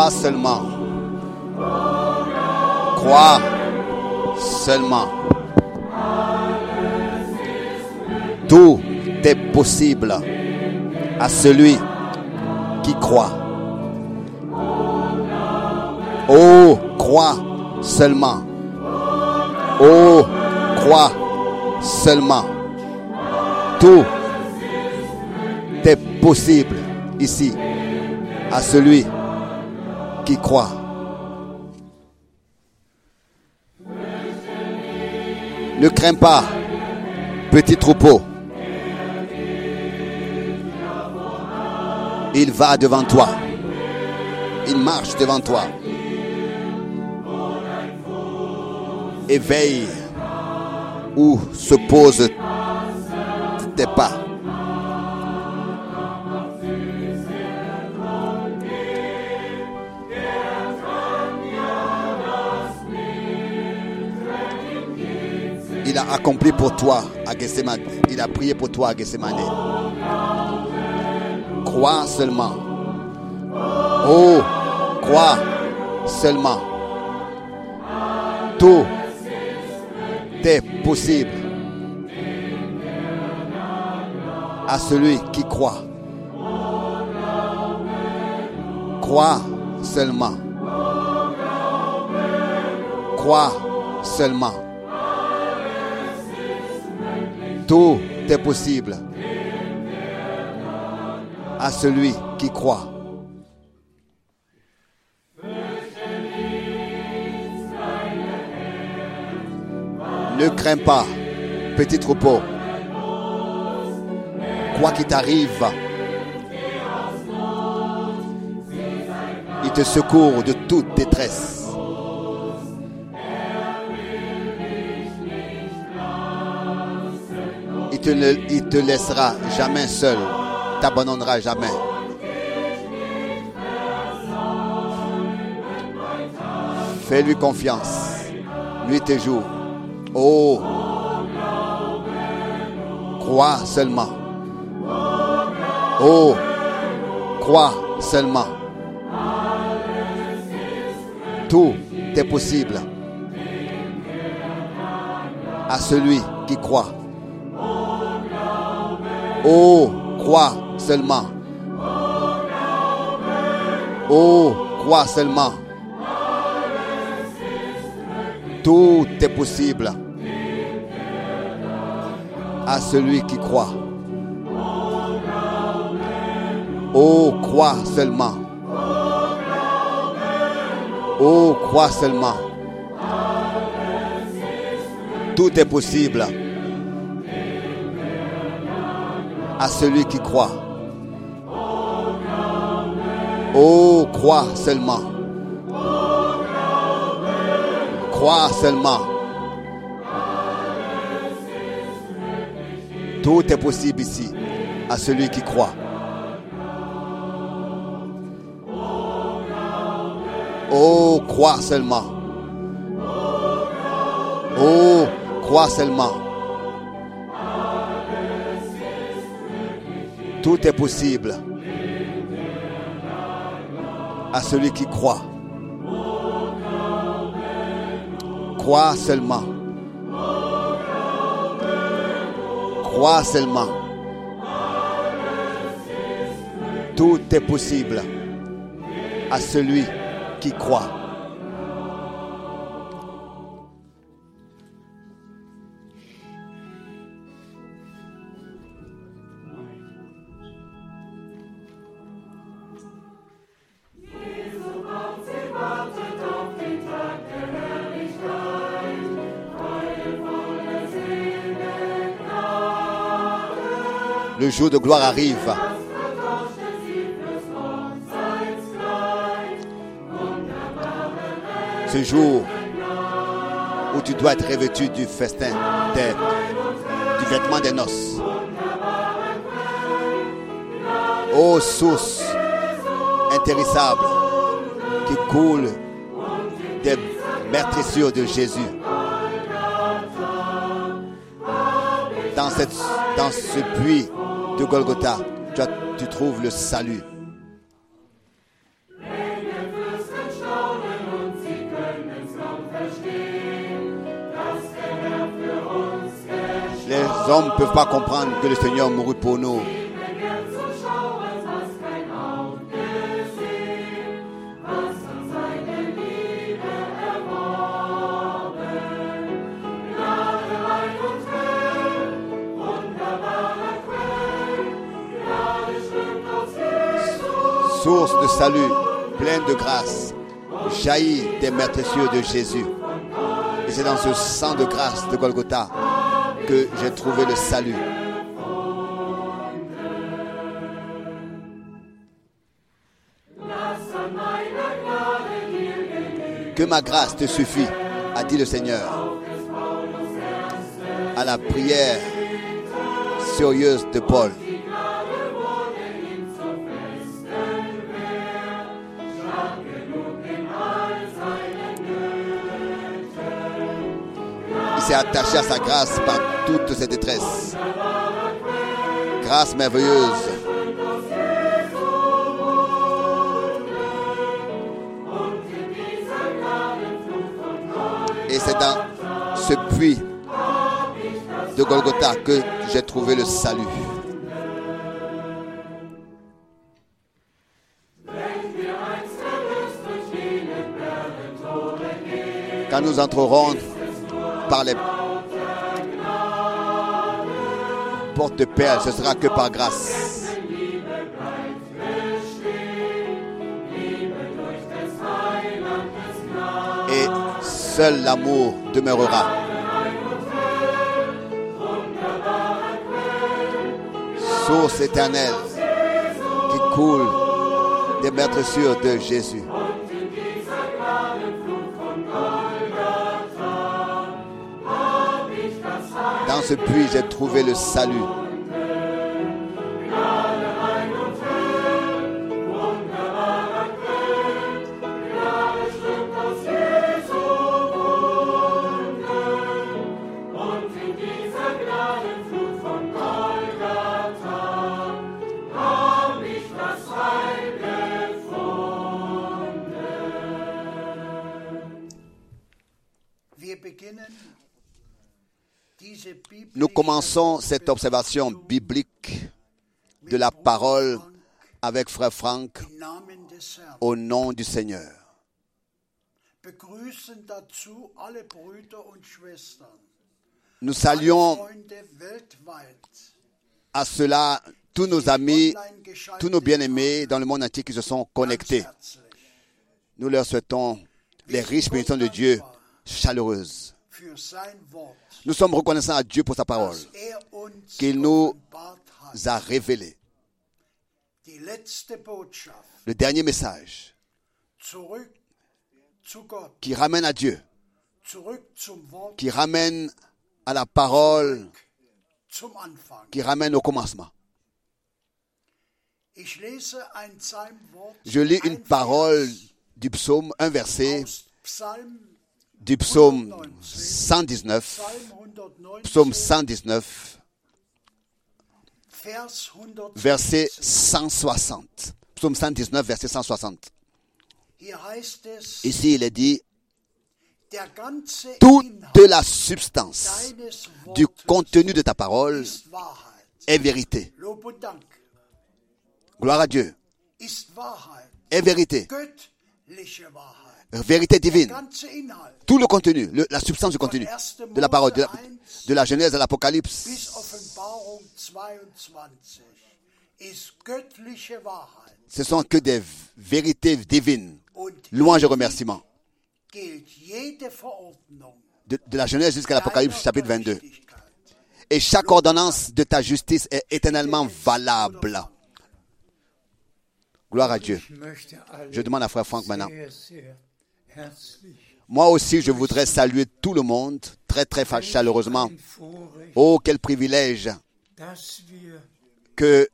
Crois seulement. Crois seulement. Tout est possible à celui qui croit. Oh, crois seulement. Oh, crois seulement. Tout est possible ici à celui qui croit. Ne crains pas, petit troupeau. Il va devant toi. Il marche devant toi. Et veille où se posent accompli pour toi à. Il a prié pour toi à Gethsemane. Crois seulement. Oh, crois seulement. Tout est possible à celui qui croit. Crois seulement. Crois seulement. Tout est possible à celui qui croit. Ne crains pas, petit troupeau. Quoi qu'il t'arrive, il te secourt de toute détresse. Te, ne- il te laissera jamais seul, t'abandonnera jamais. Fais-lui confiance, nuit et jour. Oh, crois seulement. Oh, crois seulement. Tout est possible à celui qui croit. Oh, crois seulement. Oh, crois seulement. Tout est possible à celui qui croit. Oh, crois seulement. Oh, crois seulement. Tout est possible à celui qui croit. Oh, crois seulement. Crois seulement. Tout est possible ici à celui qui croit. Oh, crois seulement. Oh, crois seulement. Tout est possible à celui qui croit. Crois seulement. Crois seulement. Tout est possible à celui qui croit. Le jour de gloire arrive. Ce jour où tu dois être revêtu du festin, des- du vêtement des noces. Ô source intéressable qui coule des meurtrissures de Jésus. Dans, cette, dans ce puits de Golgotha, tu, tu trouves le salut. Les hommes ne peuvent pas comprendre que le Seigneur mourut pour nous. Salut, pleine de grâce, jaillit des cieux de Jésus. Et c'est dans ce sang de grâce de Golgotha que j'ai trouvé le salut. Que ma grâce te suffit, a dit le Seigneur. À la prière sérieuse de Paul. Attaché à sa grâce par toutes ses détresses. Grâce merveilleuse. Et c'est dans ce puits de Golgotha que j'ai trouvé le salut. Quand nous entrerons par les portes de perles, ce sera que par grâce. Et seul l'amour demeurera. Source éternelle qui coule des maîtres sûrs de Jésus. Puits, j'ai trouvé le salut. Commençons cette observation biblique de la parole avec Frère Franck au nom du Seigneur. Nous saluons à cela tous nos amis, tous nos bien-aimés dans le monde entier qui se sont connectés. Nous leur souhaitons les riches bénédictions de Dieu chaleureuses. Nous sommes reconnaissants à Dieu pour sa parole qu'il nous a révélé. Le dernier message qui ramène à Dieu, qui ramène à la parole, qui ramène au commencement. Je lis une parole du psaume, un verset du psaume 119, psaume 119, verset 160. Psaume 119, verset 160. Ici, il est dit, toute la substance du contenu de ta parole est vérité. Gloire à Dieu. Est vérité. Vérité divine. Tout le contenu, le, la substance du contenu de la parole, de la, de la Genèse à l'Apocalypse. Ce sont que des vérités divines. Louange et remerciements. De, de la Genèse jusqu'à l'Apocalypse chapitre 22. Et chaque ordonnance de ta justice est éternellement valable. Gloire à Dieu. Je demande à Frère Franck maintenant. Moi aussi, je voudrais saluer tout le monde très, très chaleureusement. Oh, quel privilège que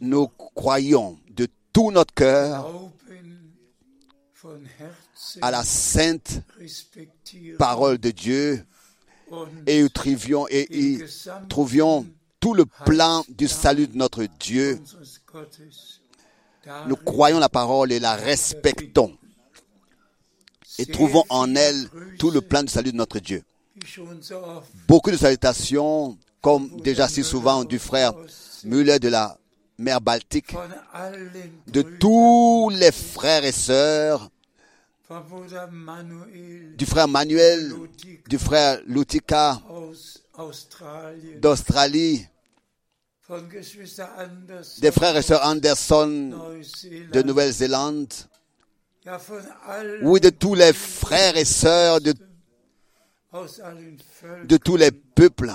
nous croyons de tout notre cœur à la sainte parole de Dieu et trouvions, et y trouvions tout le plan du salut de notre Dieu. Nous croyons la parole et la respectons. Et trouvons en elle tout le plan du salut de notre Dieu. beaucoup de salutations, comme déjà si souvent du frère Müller de la mer Baltique, de tous les frères et sœurs, du frère Manuel, du frère Lutika d'Australie, des frères et sœurs Anderson de Nouvelle-Zélande, oui, de tous les frères et sœurs de, de tous les peuples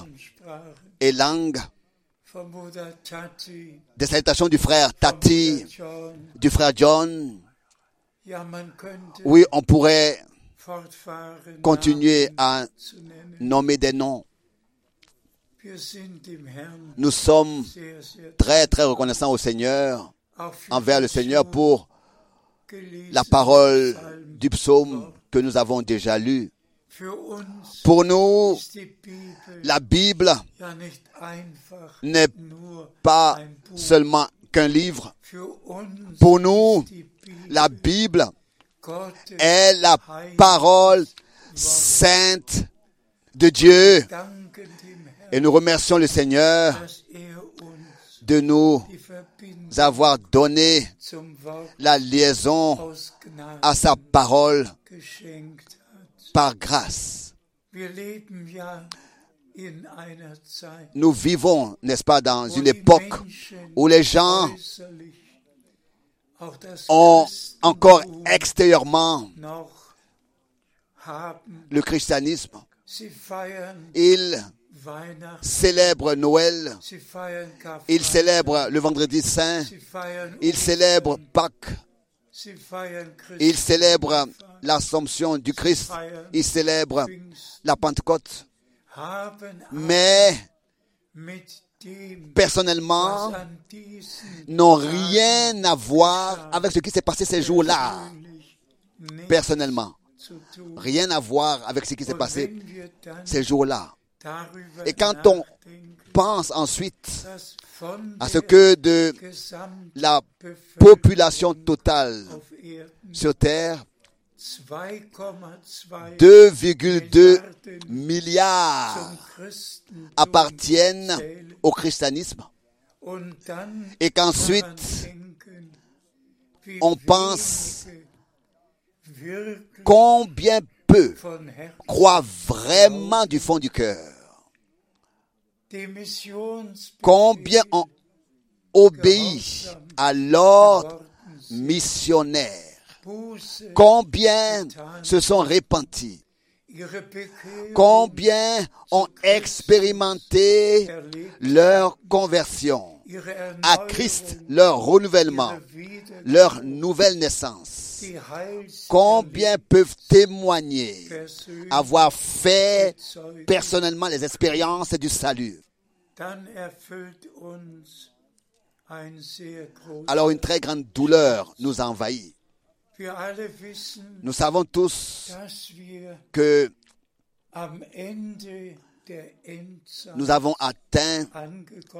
et langues, des salutations du frère Tati, du frère John. Oui, on pourrait continuer à nommer des noms. Nous sommes très, très reconnaissants au Seigneur, envers le Seigneur pour la parole du psaume que nous avons déjà lu. Für uns Pour nous, la Bible n'est pas seulement qu'un livre. Pour nous, la Bible est la parole sainte de Dieu. Et nous remercions le Seigneur de nous avoir donné la liaison à sa parole par grâce. Nous vivons, n'est-ce pas, dans une époque où les gens ont encore extérieurement le christianisme. Ils célèbrent Noël, ils célèbrent le vendredi saint, ils célèbrent Pâques, ils célèbrent l'Assomption du Christ, ils célèbrent la Pentecôte. Mais personnellement, n'ont rien à voir avec ce qui s'est passé ces jours-là. Personnellement, rien à voir avec ce qui s'est passé ces jours-là. Et quand on Pense ensuite à ce que de la population totale sur Terre, 2,2 2,2 zum milliards appartiennent au christianisme. Et qu'ensuite, on pense combien peu croient vraiment du fond du cœur, combien ont obéi à l'ordre missionnaire, combien se sont repentis, combien ont expérimenté leur conversion? à Christ, leur renouvellement, leur nouvelle naissance. Combien peuvent témoigner avoir fait personnellement les expériences du salut? Alors une très grande douleur nous envahit. Nous savons tous que nous avons atteint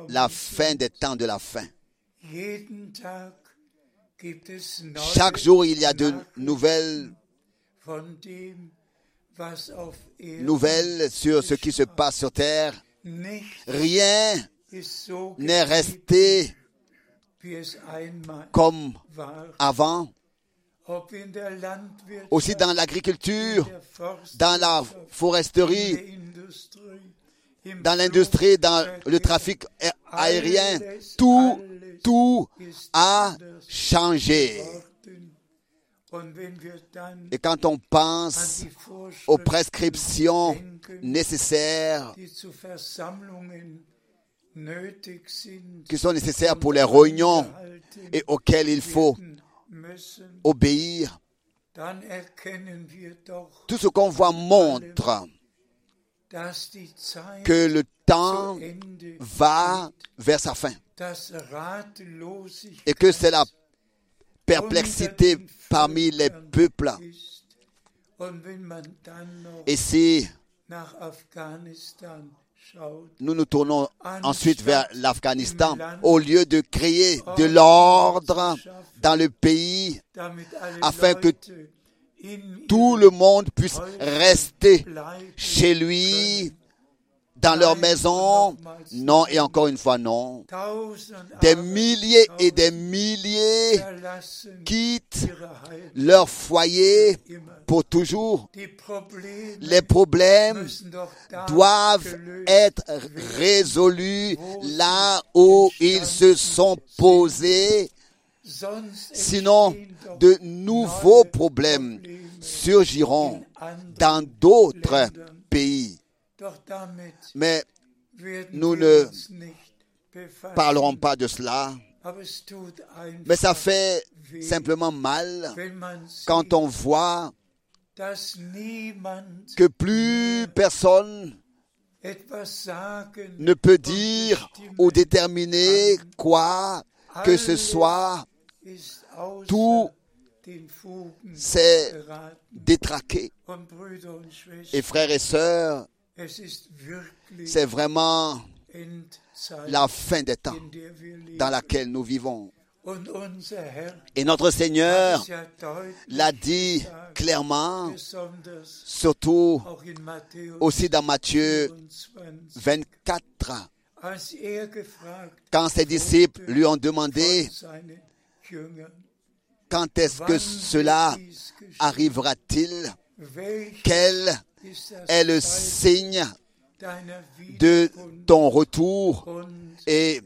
la fin des temps de la fin. Chaque jour, il y a de nouvelles nouvelles sur ce qui se passe sur Terre. Rien n'est resté comme avant. Aussi dans l'agriculture, dans la foresterie, dans l'industrie, dans le trafic aérien. Tout, tout a changé. Et quand on pense aux prescriptions nécessaires qui sont nécessaires pour les réunions et auxquelles il faut obéir, tout ce qu'on voit montre que le temps va vers sa fin et que c'est la perplexité parmi les peuples. Et si nous nous tournons ensuite vers l'Afghanistan, au lieu de créer de l'ordre dans le pays, Afin que tout le monde puisse rester chez lui, dans leur maison. Non, et encore une fois, non. Des milliers et des milliers quittent leur foyer pour toujours. Les problèmes doivent être résolus là où ils se sont posés. Sinon, de nouveaux problèmes surgiront dans d'autres pays. Mais nous ne parlerons pas de cela. Mais ça fait simplement mal quand on voit que plus personne ne peut dire ou déterminer quoi que ce soit. Tout geraten. détraqué. Et frères et sœurs, c'est vraiment la fin des temps dans laquelle nous vivons. Et notre Seigneur l'a dit clairement, surtout aussi dans Matthieu 24, 24, als er quand ses disciples lui ont demandé quand est-ce que cela arrivera-t-il, quel est le signe de ton retour et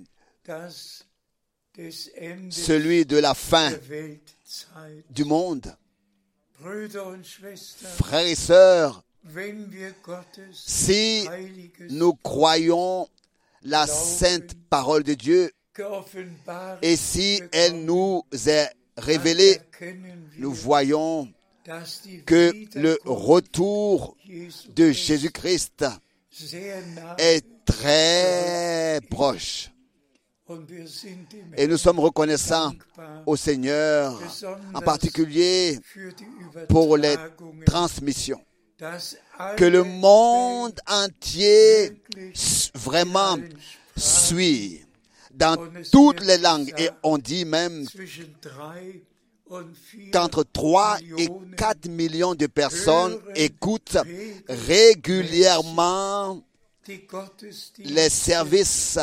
celui de la fin du monde? Frères et sœurs, si nous croyons la sainte parole de Dieu et si elle nous est révélée, nous voyons que le retour de Jésus-Christ est très proche. Et nous sommes reconnaissants au Seigneur, en particulier pour les transmissions. Que le monde entier vraiment suit dans toutes les langues. Et on dit même qu'entre 3 et Millionen 4 millions de personnes écoutent régulièrement les services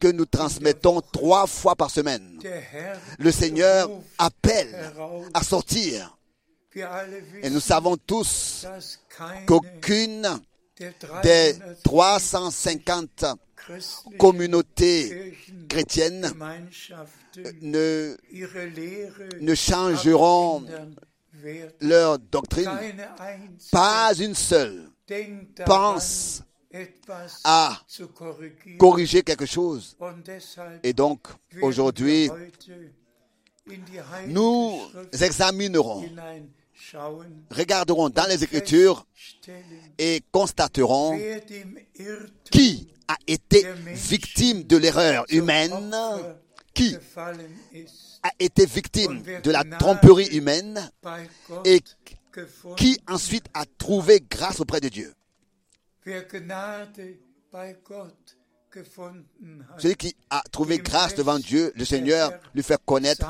que nous transmettons trois fois par semaine. Le Seigneur appelle à sortir. Et nous savons tous qu'aucune des 300 350 christlichen communautés chrétiennes Kirchengemeinschaften ne, ne changeront leur doctrine. Pas une seule pense à corriger quelque chose. Et donc, aujourd'hui, nous examinerons, regarderons dans les Écritures et constaterons qui a été victime de l'erreur humaine, qui a été victime de la tromperie humaine et qui ensuite a trouvé grâce auprès de Dieu? Celui qui a trouvé grâce devant Dieu, le Seigneur lui fait connaître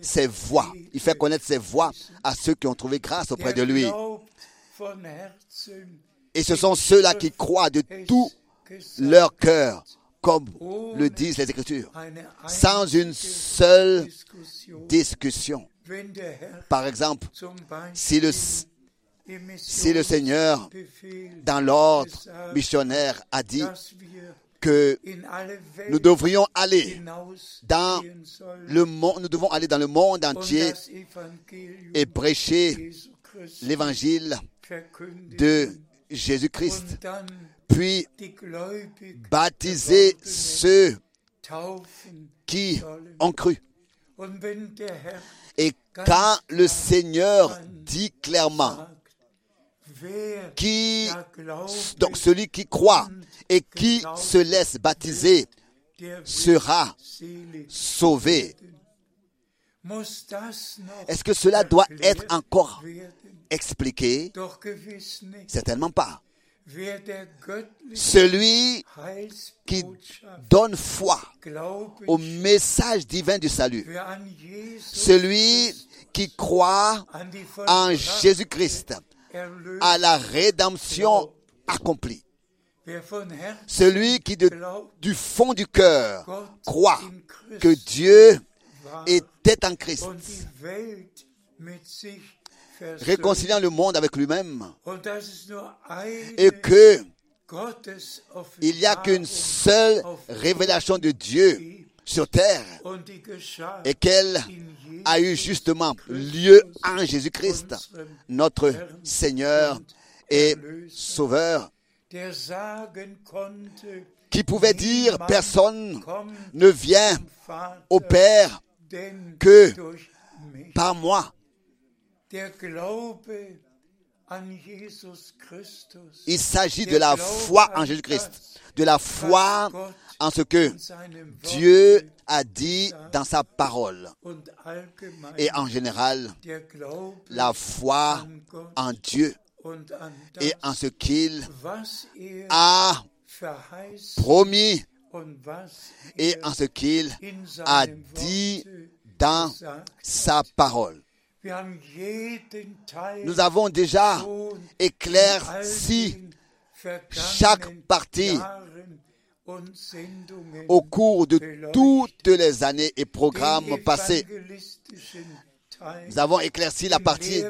ses voies. Il fait connaître ses voies à ceux qui ont trouvé grâce auprès de lui. Et ce sont ceux-là qui croient de tout leur cœur, comme le disent les Écritures, sans une seule discussion. Par exemple, si le, si le Seigneur, dans l'ordre missionnaire, a dit que nous devrions aller dans le monde, nous devons aller dans le monde entier et prêcher l'évangile de Jésus-Christ, puis baptiser ceux qui ont cru. Et quand le Seigneur dit clairement qui, donc celui qui croit et qui se laisse baptiser sera sauvé. Est-ce que cela doit être encore expliqué? Certainement pas. Celui qui donne foi au message divin du salut, celui qui die en Jésus-Christ, à la rédemption accomplie. Celui qui du fond du cœur croit que Dieu était en Christ, réconciliant le monde avec lui-même, et que il n'y a qu'une seule révélation de Dieu sur terre et qu'elle a eu justement lieu en Jésus-Christ, notre Seigneur et Sauveur, qui pouvait dire personne ne vient au Père que par moi. Il s'agit de la foi en Jésus-Christ, de la foi en ce que Dieu a dit dans sa parole. Et en général, la foi en Dieu und an et en ce qu'il er a promis et er en ce qu'il a dit dans sa parole. Nous avons déjà éclairci chaque partie au cours de toutes les années et programmes passés. Nous avons éclairci la partie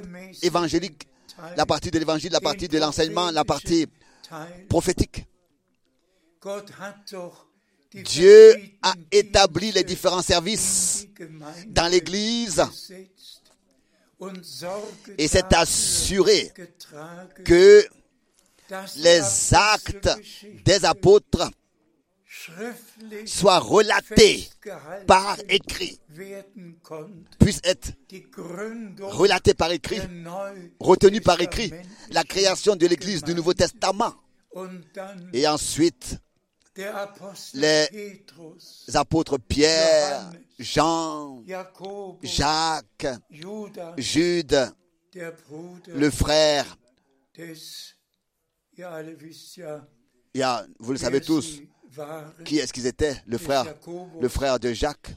évangélique, la partie de l'évangile, la partie de l'enseignement, la partie prophétique. Dieu a établi les différents services dans l'Église et dafür assuré que les actes des apôtres soient relatés par écrit, puissent être relatés par écrit, retenus par écrit, la création de l'Église du Nouveau Testament. Et ensuite les apôtres Pierre, Jean, Jacques, Jude, le frère, vous le savez tous, qui est-ce qu'ils étaient Le frère, le frère de Jacques.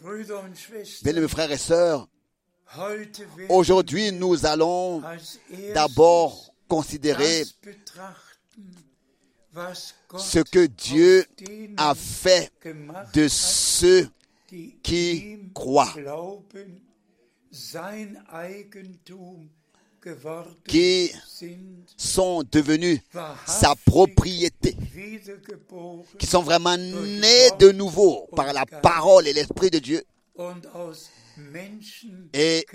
Bien, mes frères et sœurs, aujourd'hui nous allons d'abord considérer ce que Dieu a fait de ceux qui croient, qui sont devenus sa propriété, qui sont vraiment nés de nouveau par la parole et l'Esprit de Dieu. Et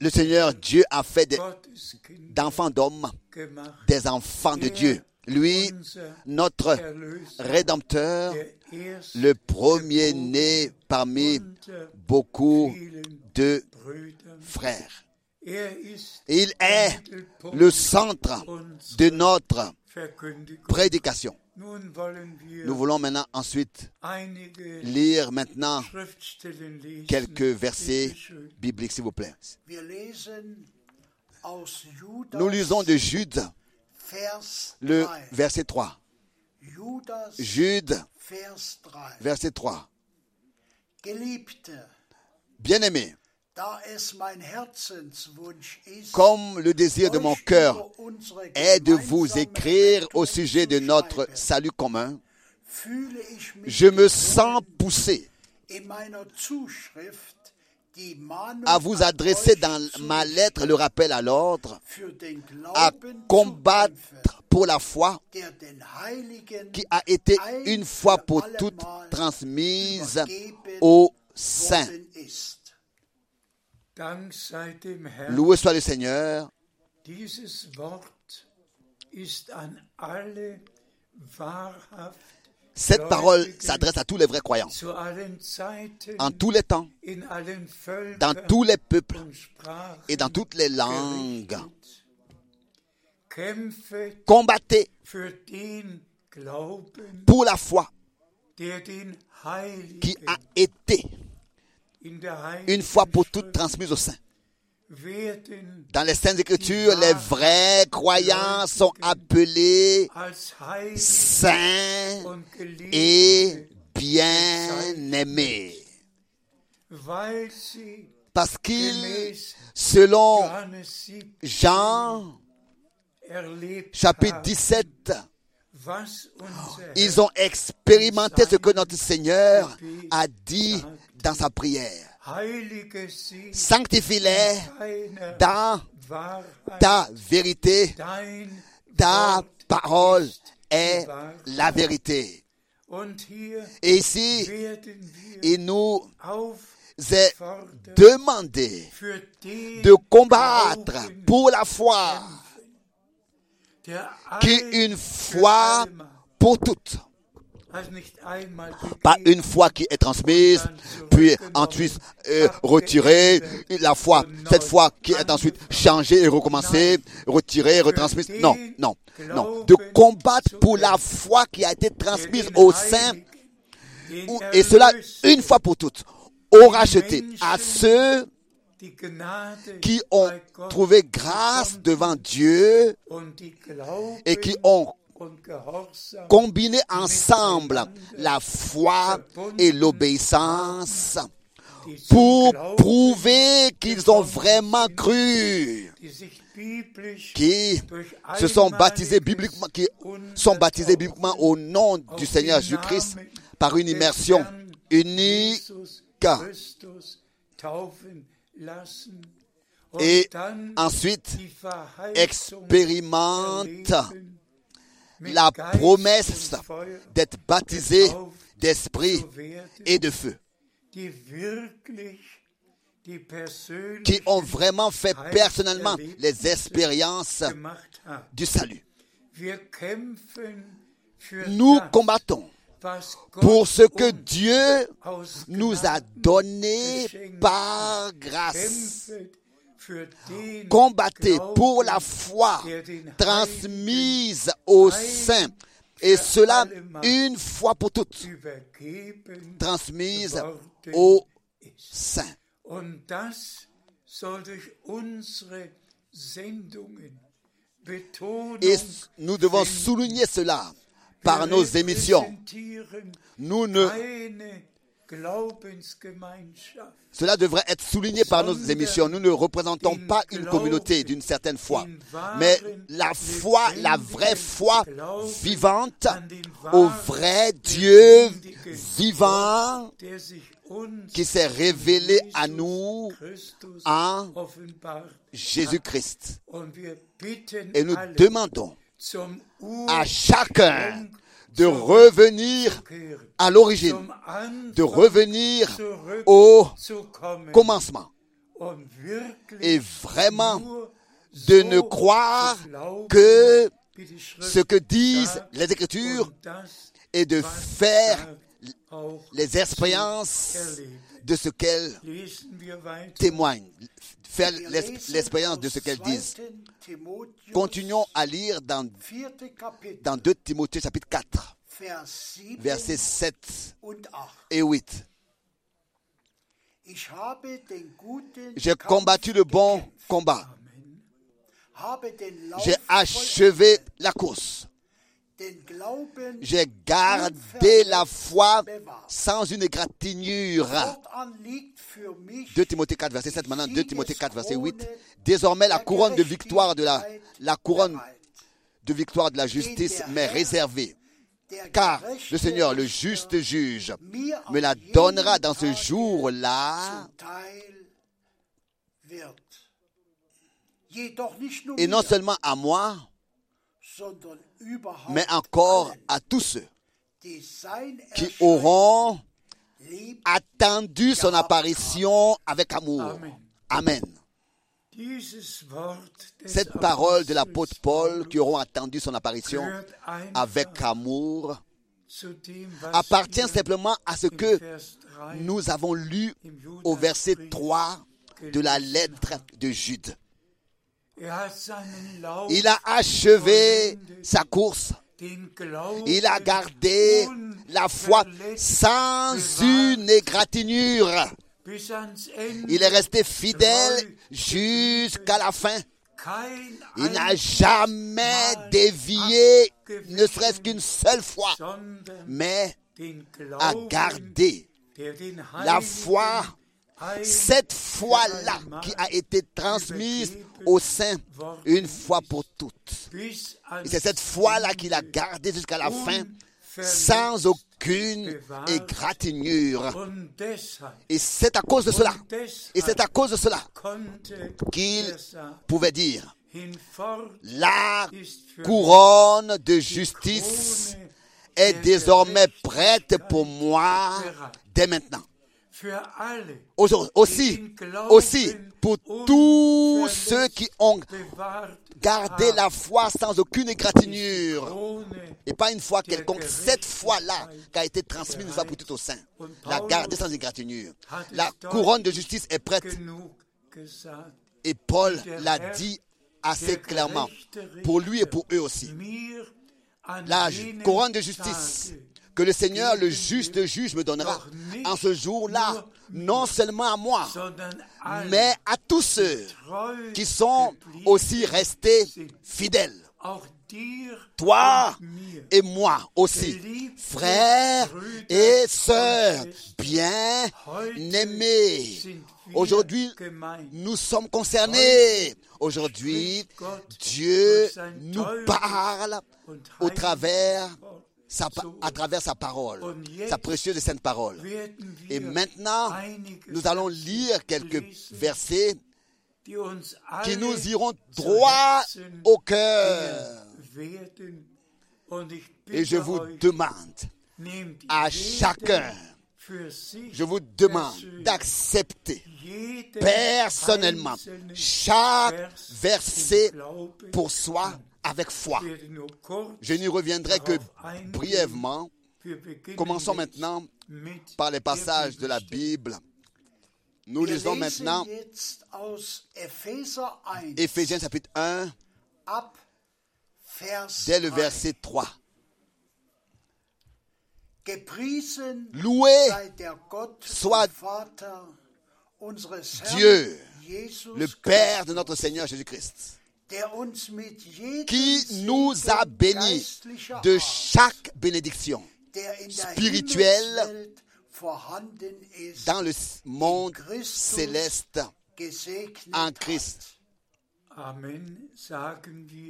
le Seigneur Dieu a fait d'enfants d'hommes des enfants de Dieu. Lui, notre Rédempteur, le premier-né parmi beaucoup de frères. Il est le centre de notre prédication. Nous voulons maintenant ensuite lire maintenant quelques versets bibliques, s'il vous plaît. Nous lisons de Jude, le 3. verset 3. Judas Jude, Vers 3. verset 3. Geliebte, Bien-aimé, comme le désir de mon cœur est de vous écrire au sujet de notre salut commun, je me sens poussé à vous adresser dans ma lettre le rappel à l'ordre, à combattre pour la foi qui a été une fois pour toutes transmise aux saints. Loué soit le Seigneur. Cette parole s'adresse à tous les vrais croyants, en tous les temps, dans tous les peuples et dans toutes les langues. Combattez pour la foi qui a été une fois pour toutes transmise aux saints. Dans les Saintes Écritures, les vrais croyants sont appelés saints et bien-aimés. parce qu'ils, selon Johannes 7 Jean chapitre haben, 17, was unser ils ont expérimenté ce que notre Seigneur a dit dans sa prière. Sanctifie-les dans ta vérité. Ta parole est la vérité. Et ici, il nous est demandé de combattre pour la foi, qui une fois pour toutes, pas une foi qui est transmise, puis ensuite euh, retirée, la foi, cette foi qui est ensuite changée et recommencée, retirée, retransmise. Non, non, non. De combattre pour la foi qui a été transmise au sein, et cela une fois pour toutes, au racheté à ceux qui ont trouvé grâce devant Dieu et qui ont combiné ensemble la foi et l'obéissance pour prouver qu'ils ont vraiment cru, qui se sont baptisés bibliquement, qui sont baptisés bibliquement au nom du Seigneur Jésus-Christ par une immersion unique Et ensuite expérimente la promesse d'être baptisé d'esprit et de feu, qui ont vraiment fait personnellement les expériences du salut. Nous combattons pour ce que Dieu nous a donné par grâce. Combattez pour la foi transmise au sein, et cela une fois pour toutes, transmise worden au ist. sein. Und das soll durch unsere Sendungen Betonung Et nous devons souligner cela par nos émissions. Nous ne, cela devrait être souligné par nos émissions. Nous ne représentons pas une communauté d'une certaine foi, mais la foi, la vraie foi vivante au vrai Dieu vivant qui s'est révélé à nous en. Jésus-Christ. Et nous demandons à chacun de revenir à l'origine, de revenir au commencement. Et vraiment de ne croire que ce que disent les Écritures et de faire les expériences de ce qu'elles témoignent, faire l'expérience de ce qu'elles disent. 2. Timotheus, Continuons à lire dans, 4. Kapitel, dans 2 Timothée chapitre 4, Vers 7 versets 7 und 8. et 8. Ich habe den guten J'ai combattu le bon combat. J'ai achevé la course. J'ai gardé la foi sans une mich 2 Timothée 4, verset 7, maintenant 2 Timothée 4, verset 8. Désormais, la couronne de victoire de la, la couronne de victoire de la justice m'est réservée. Car le Seigneur, le juste juge, me la donnera dans ce jour-là. Et non seulement à moi, mais encore à tous ceux qui auront attendu son apparition avec amour. Amen. Cette parole de l'apôtre Paul qui auront attendu son apparition avec amour appartient simplement à ce que Vers 3 nous avons lu au verset Judasbrief 3 de la lettre de Jude. Il a achevé sa course. Il a gardé la foi sans une égratignure. Il est resté fidèle jusqu'à la fin. Il n'a jamais dévié, ne serait-ce qu'une seule fois, mais a gardé la foi Cette foi-là qui a été transmise au sein une fois pour toutes. c'est cette foi-là qu'il a gardée jusqu'à la fin, sans aucune égratignure. Et c'est à cause de cela, et c'est à cause de cela qu'il pouvait dire, la couronne de justice est désormais prête pour moi dès maintenant. Aussi, aussi pour tous ceux qui ont gardé la foi sans aucune égratignure. Et pas une foi quelconque, cette foi-là qui a été transmise fois pour toutes au sein. La garder sans égratignure. La couronne de justice est prête. Et Paul l'a dit assez clairement. Pour lui et pour eux aussi. La couronne de justice que le Seigneur, le juste juge, me donnera en ce jour-là, non seulement à moi, mais à tous ceux qui sont aussi restés fidèles. Toi et moi aussi, frères et sœurs bien-aimés. sind wir Aujourd'hui, nous sommes concernés. Aujourd'hui, Dieu nous parle au travers sa, à travers sa parole, sa précieuse et sainte parole. Et maintenant, nous allons lire quelques versets qui nous iront droit au cœur. Et je vous demande, à chacun, je vous demande d'accepter personnellement chaque Vers verset pour soi avec foi. Je n'y reviendrai que brièvement. Commençons maintenant par les passages de la. Bible. Nous lisons maintenant jetzt aus Epheser 1 Éphésiens chapitre 1, ab Vers dès le 3. verset 3. Gepriesen Loué soit Dieu, le Père de notre Seigneur Jésus-Christ, qui nous a bénis de chaque bénédiction spirituelle dans le monde céleste en. Christ.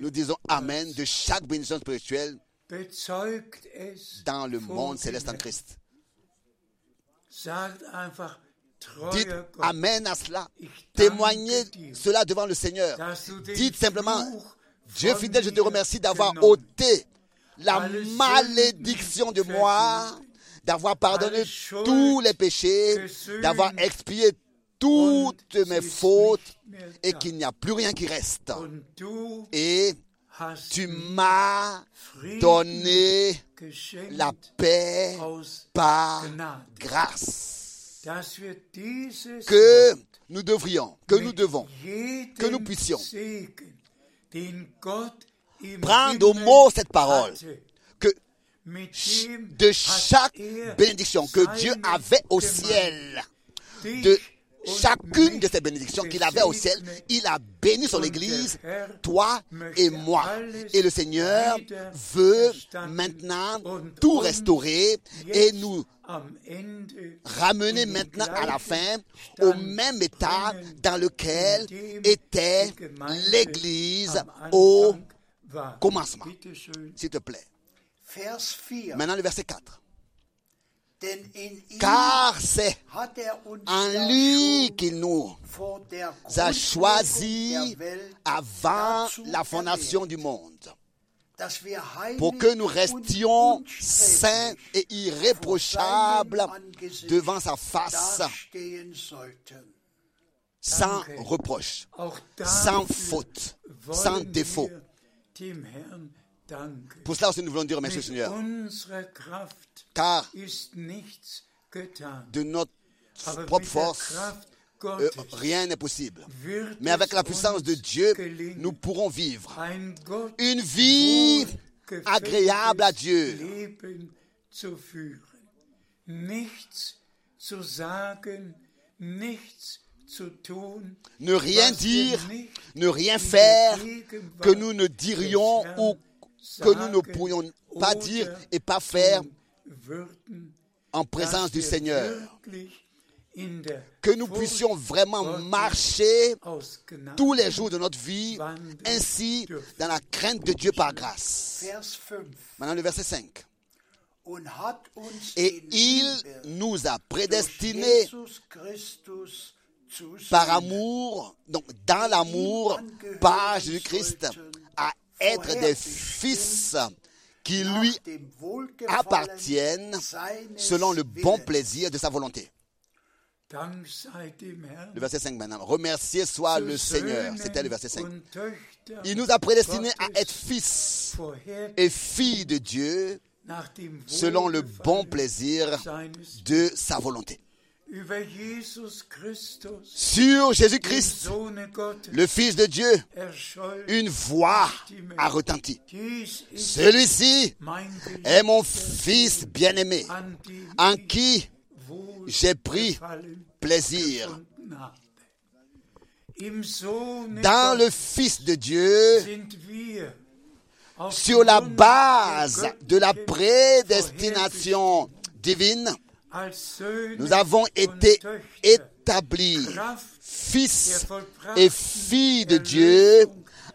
Nous disons Amen de chaque bénédiction spirituelle dans le monde céleste en. Christ. Dites Amen à cela. Témoignez cela devant le Seigneur. Dites simplement, Dieu fidèle, je te remercie d'avoir ôté la malédiction de moi, d'avoir pardonné tous les péchés, d'avoir expié toutes mes fautes et qu'il n'y a plus rien qui reste. Et tu m'as donné la paix par grâce. Que nous devrions, que nous devons que nous puissions prendre au mot cette parole, que de chaque bénédiction que Dieu avait au ciel, de chacune de ces bénédictions qu'il avait au ciel, il a béni son Église, toi et moi. Et le Seigneur veut maintenant tout restaurer et nous ramener maintenant à la fin au même état dans lequel était l'Église au commencement. S'il te plaît. Vers 4. Maintenant le verset 4. Car c'est er en lui qu'il nous a choisi avant la fondation du monde pour que nous restions saints et irréprochables devant sa face sans reproche, sans faute, sans défaut. Pour cela aussi nous voulons dire merci au Seigneur. Car de notre propre force, euh, rien n'est possible. Mais avec la puissance de Dieu, nous pourrons vivre. Une vie agréable à Dieu. Ne rien dire, ne rien faire que nous ne dirions ou que nous ne pourrions pas dire et pas faire en présence du Seigneur. que nous puissions vraiment marcher tous les jours de notre vie, ainsi dans la crainte de Dieu par grâce. Vers 5. Maintenant le verset 5. Und hat uns Et il nous a prédestinés par amour, donc dans l'amour, par Jésus-Christ, à être des fils qui lui appartiennent selon le bon plaisir de sa volonté. Le verset 5 maintenant. Remercier soit le Seigneur. C'était le verset 5. und Töchtern Il nous a prédestinés à être fils et filles de Dieu selon le bon plaisir de sa volonté. Sur Jésus-Christ, le Fils de Dieu, une voix a retenti. Celui-ci est mon Fils bien-aimé, en qui j'ai pris plaisir. Dans le Fils de Dieu, sur la base de la prédestination divine, nous avons été établis fils et filles de Dieu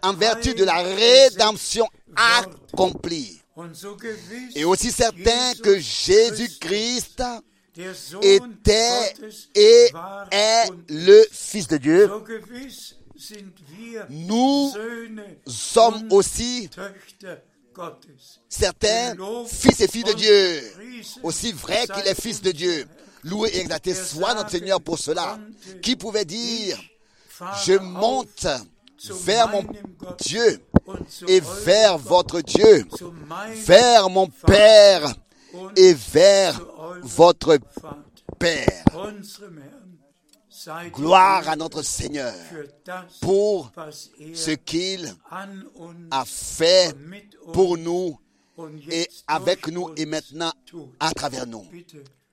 en vertu de la rédemption accomplie. Et aussi certain que Jésus-Christ était et est le Fils de Dieu, nous sommes aussi. Certains fils et filles de Dieu. Aussi vrai qu'il est fils de Dieu. Loué et exalté soit notre Seigneur pour cela. Qui pouvait dire, je monte vers mon Dieu et vers votre Dieu, vers mon Père et vers votre Père. Gloire à notre Seigneur pour ce qu'il a fait pour nous et avec nous et maintenant à travers nous.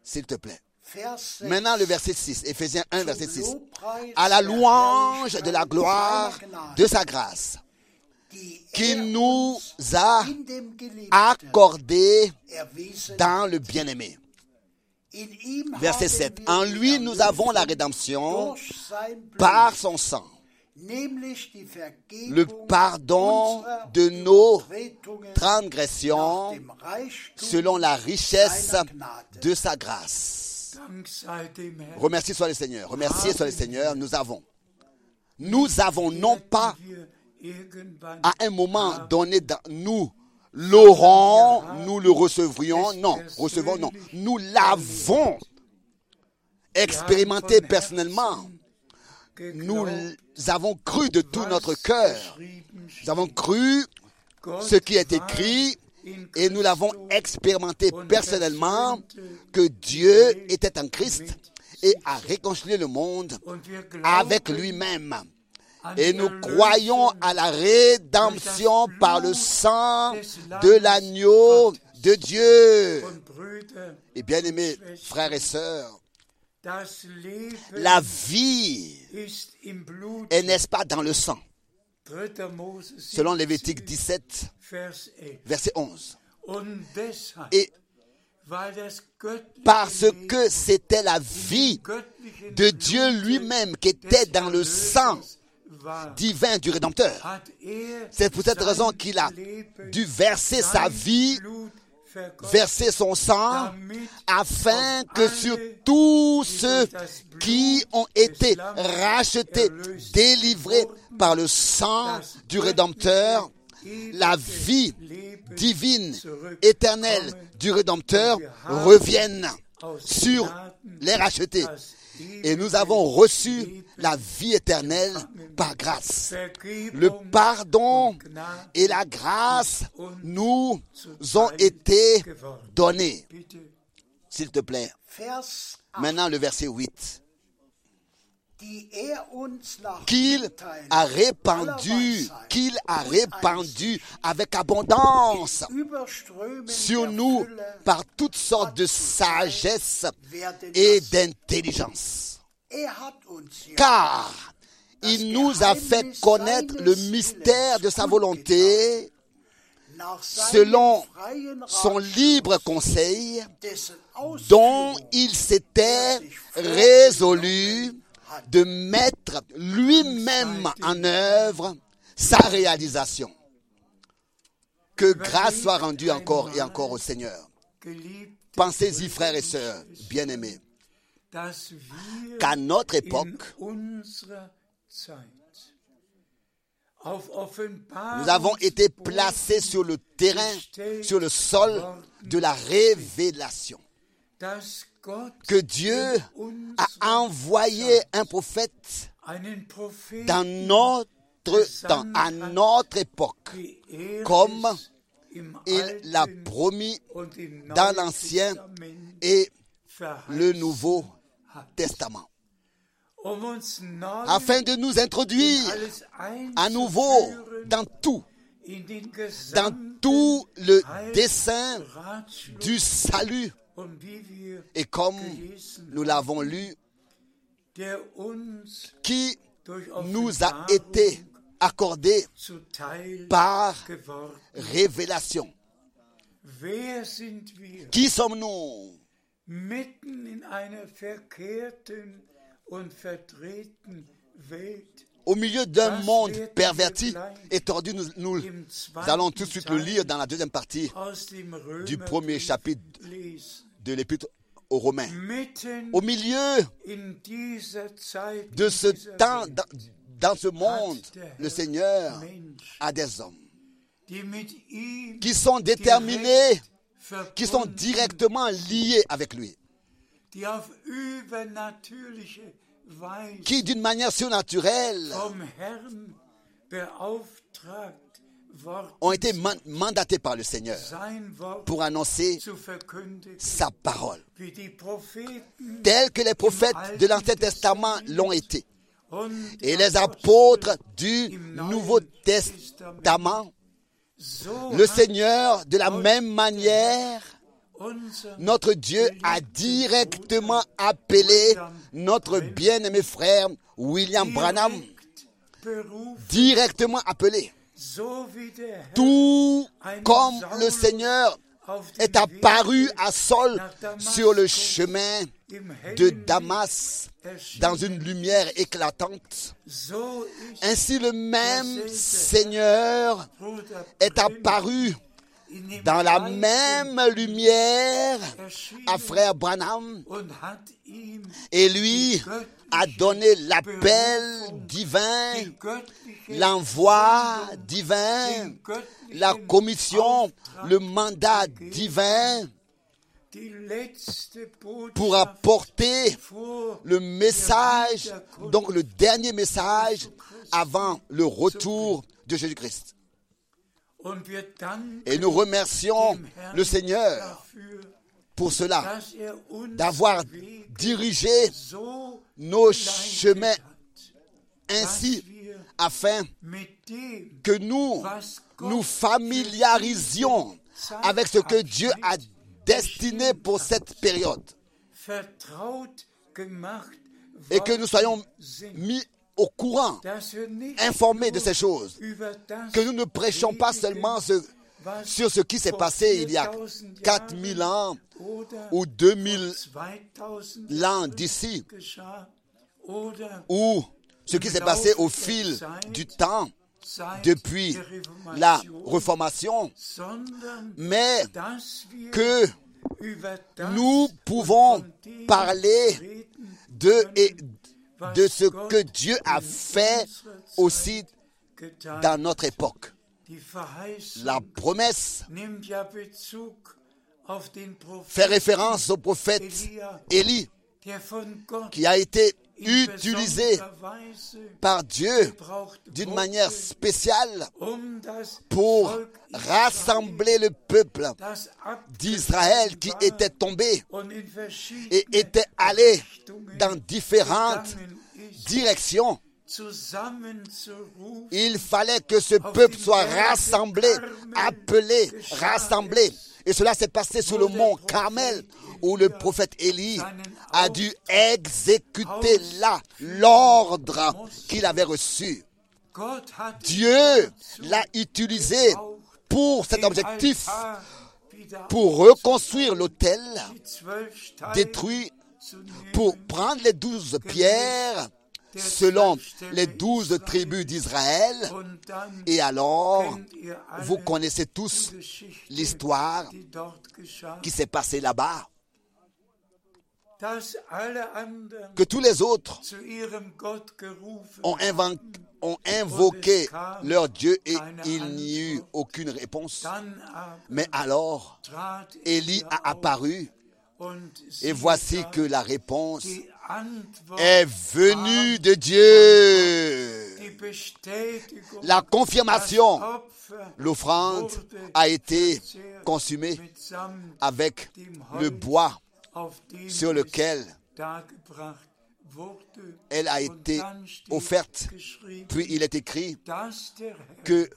S'il te plaît. Vers 6. Maintenant le verset 6, Ephésiens 1, verset 6. À la louange de la gloire de sa grâce, qui nous a accordé dans le bien-aimé. Verset haben 7. wir En lui, nous avons la rédemption par son sang, le pardon de nos transgressions selon la richesse de sa grâce. Remerciez soit le Seigneur. Remerciez soit le Seigneur. Nous avons. Nous avons non pas à un moment donné, dans- nous l'aurons, nous le recevrions. Non, recevons, non. Nous l'avons expérimenté personnellement. Nous avons cru de tout notre cœur. Nous avons cru ce qui est écrit et nous l'avons expérimenté personnellement que Dieu était en Christ et a réconcilié le monde avec lui-même. Et nous croyons à la rédemption par le sang de l'agneau de Dieu. Et bien aimés frères et sœurs, la vie est, n'est-ce pas, dans le sang? 3. Mose Selon 17, Lévitique 17, Vers 11. verset 11. Und deshalb, Et parce que c'était la vie de Dieu lui-même qui était dans le sang divin du Rédempteur. C'est pour cette raison qu'il a dû verser sa vie, verser son sang, afin que sur tous ceux qui ont été rachetés, délivrés par le sang du Rédempteur, la vie divine, éternelle du Rédempteur revienne sur les rachetés. Et nous avons reçu la vie éternelle par grâce. Le pardon et la grâce nous ont été donnés. S'il te plaît. Vers 8. Maintenant le verset 8. Qu'il Mitteilung a répandu, qu'il a répandu avec abondance sur nous par toutes sortes de sagesse et d'intelligence. Er Car il nous a fait connaître le mystère de sa volonté selon son libre conseil dont il s'était résolu de mettre lui-même en œuvre sa réalisation. Que grâce soit rendue encore et encore au Seigneur. Pensez-y, frères et sœurs, bien-aimés, qu'à notre époque, nous avons été placés sur le terrain, sur le sol de la révélation. Que Dieu a envoyé un prophète dans notre temps, à notre époque, comme il l'a promis dans l'Ancien et le Nouveau Testament, afin de nous introduire à nouveau dans tout, dans tout le dessein du salut. Et comme nous l'avons lu, qui nous a été accordé par révélation. Qui sommes-nous? Au milieu d'un monde perverti et tordu, nous, nous allons tout de suite le lire dans la deuxième partie du premier chapitre. De l'épître aux Romains. Au milieu de ce temps, dans, dans ce monde, le Seigneur a des hommes qui sont déterminés, qui sont directement liés avec lui, qui d'une manière surnaturelle ont été man- mandatés par le Seigneur pour annoncer sa parole, tels que les prophètes de l'Ancien Testament l'ont été. Et les apôtres du Nouveau Testament, le Seigneur, de la même manière, notre Dieu a directement appelé notre bien-aimé frère William Branham, directement appelé. Tout comme le Seigneur est apparu à Saul sur le chemin de Damas dans une lumière éclatante. Ainsi le même Seigneur est apparu dans la même lumière à frère Branham et lui a donné l'appel divin, l'envoi divin, la commission, le mandat divin pour apporter le message, donc le dernier message avant le retour de Jésus-Christ. Et nous remercions le Seigneur pour cela, d'avoir dirigé nos chemins ainsi afin que nous nous familiarisions avec ce que Dieu a destiné pour cette période. Et que nous soyons mis au courant, informés de ces choses, que nous ne prêchons pas seulement ce- sur ce qui s'est passé il y a 4000 4000 ans ou 2000 2000 ans d'ici, ou ce qui s'est passé au fil du temps depuis la réformation, mais que nous pouvons parler de, et de ce que Dieu a fait aussi dans notre époque. La promesse fait référence au prophète Élie qui a été utilisé par Dieu d'une manière spéciale um pour rassembler le peuple d'Israël qui était tombé et était allé dans différentes directions. Il fallait que ce peuple soit rassemblé, appelé, rassemblé. Et cela s'est passé sur le mont Carmel, où le prophète Élie a dû exécuter là l'ordre qu'il avait reçu. Dieu l'a utilisé pour cet objectif, pour reconstruire l'autel détruit pour prendre les douze pierres selon les douze tribus d'Israël. Et alors, vous connaissez tous l'histoire qui s'est passée là-bas, que tous les autres ont, invoqué leur Dieu et il n'y eut aucune réponse. Mais alors, Élie a apparu et voici que la réponse est venue de Dieu. La confirmation, l'offrande a été consumée avec le bois sur lequel elle a été offerte. Puis il est écrit que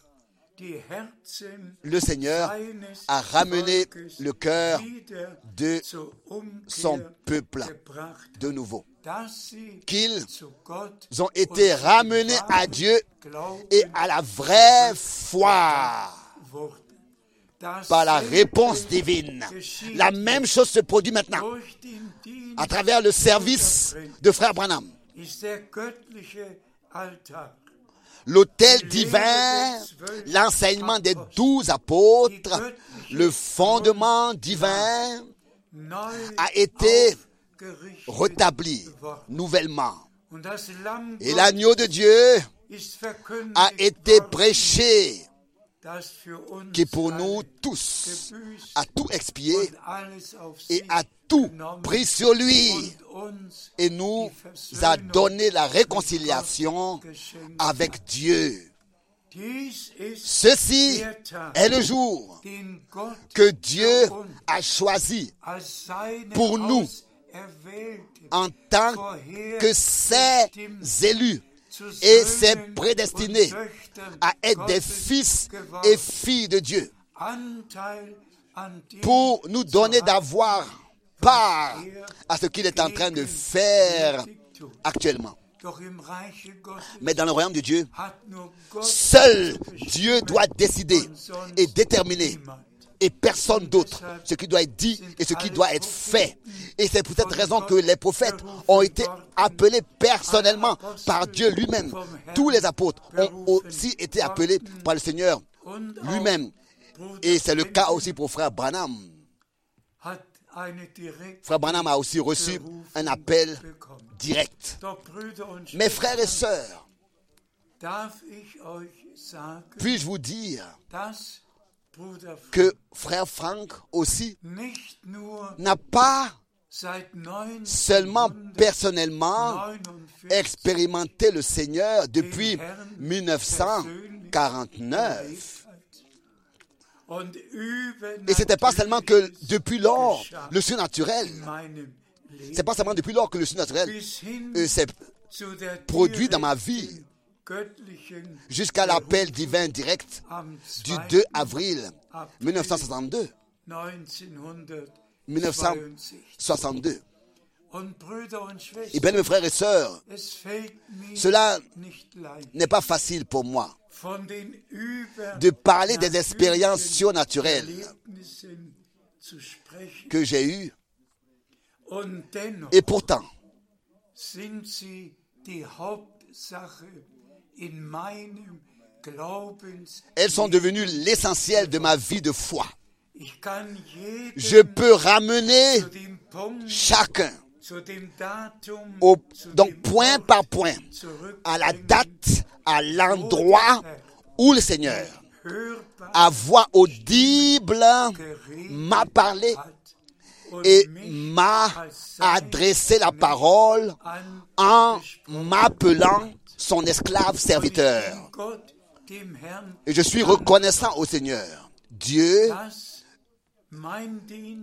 le Seigneur a ramené le cœur de son peuple de nouveau. Qu'ils ont été ramenés à Dieu et à la vraie foi par la réponse divine. La même chose se produit maintenant à travers le service de Frère Branham. L'autel divin, l'enseignement des douze apôtres, le fondement divin a été rétabli nouvellement. Et l'agneau de Dieu a été prêché qui pour nous tous a tout expié et a tout pris sur lui. et nous a donné la réconciliation avec Dieu. Ceci est le jour que Dieu a choisi pour nous en tant que ses élus et ses Söhnen prédestinés und Töchtern à être des fils et filles de Dieu pour nous donner d'avoir part à ce qu'il est en train de faire actuellement. Mais dans le royaume de Dieu, seul Dieu doit décider et déterminer. Et personne d'autre ce qui doit être dit et ce qui doit être fait. Et c'est pour cette raison que les prophètes ont été appelés personnellement par Dieu lui-même. Tous les apôtres ont aussi été appelés par le Seigneur lui-même. Et c'est le cas aussi pour frère Branham. Frère Branham a aussi reçu un appel direct. Mes frères et sœurs, puis-je vous dire que frère Franck aussi n'a pas seulement 1949 personnellement expérimenté le Seigneur depuis 1949. und Et c'était pas seulement que depuis lors, le surnaturel, c'est pas seulement depuis lors que le surnaturel euh, s'est produit dans ma vie jusqu'à l'appel divin direct du 2. 2 avril 1962. 1962. 1962. Und Brüder und Et bien, mes frères et sœurs, Cela n'est pas facile pour moi de parler des expériences surnaturelles que j'ai eues. Et pourtant, elles sont devenues l'essentiel de ma vie de foi. Je peux ramener chacun, au, donc point par point, à la date, à l'endroit où le Seigneur, à voix audible, m'a parlé et m'a adressé la parole en m'appelant son esclave serviteur. Et je suis reconnaissant au Seigneur, Dieu,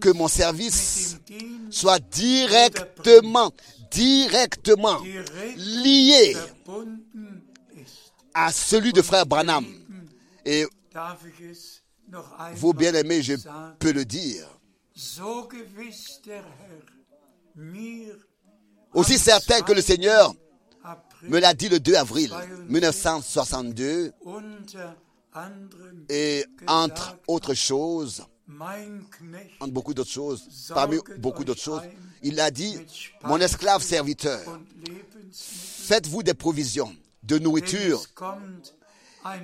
que mon service soit directement, directement lié à celui de frère Branham. Et vous, bien-aimés, je peux le dire. Aussi certain que le Seigneur me l'a dit le 2 avril 1962, unter anderem et entre autres choses, entre beaucoup d'autres choses, parmi beaucoup d'autres choses, il a dit, mon esclave serviteur, faites-vous des provisions de nourriture